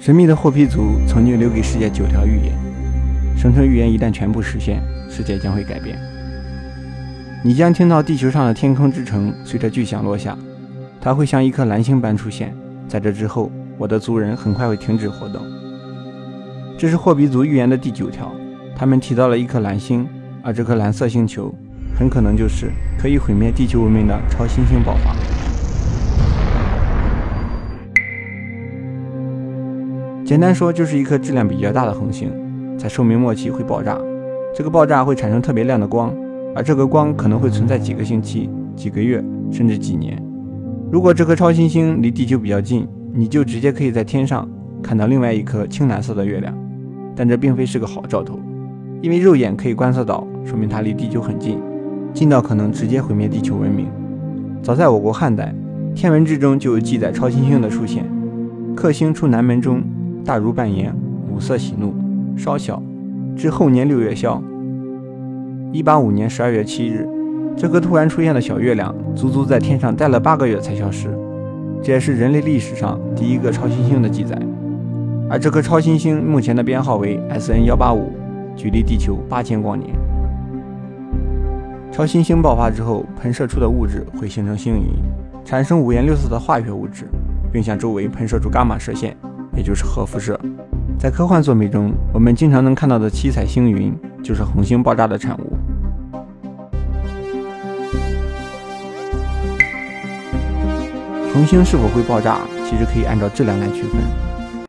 神秘的霍皮族曾经留给世界九条预言，声称预言一旦全部实现，世界将会改变。你将听到地球上的天空之城随着巨响落下，它会像一颗蓝星般出现。在这之后，我的族人很快会停止活动。这是霍比族预言的第九条，他们提到了一颗蓝星，而这颗蓝色星球很可能就是可以毁灭地球文明的超新星爆发。简单说，就是一颗质量比较大的恒星，在寿命末期会爆炸。这个爆炸会产生特别亮的光，而这个光可能会存在几个星期、几个月，甚至几年。如果这颗超新星离地球比较近，你就直接可以在天上看到另外一颗青蓝色的月亮。但这并非是个好兆头，因为肉眼可以观测到，说明它离地球很近，近到可能直接毁灭地球文明。早在我国汉代，天文志中就有记载超新星的出现。克星出南门中。大如半檐，五色喜怒，稍小，至后年六月消。一八五年十二月七日，这颗突然出现的小月亮，足足在天上待了八个月才消失。这也是人类历史上第一个超新星的记载。而这颗超新星目前的编号为 SN 幺八五，距离地球八千光年。超新星爆发之后，喷射出的物质会形成星云，产生五颜六色的化学物质，并向周围喷射出伽马射线。也就是核辐射，在科幻作品中，我们经常能看到的七彩星云，就是恒星爆炸的产物。恒星是否会爆炸，其实可以按照质量来区分。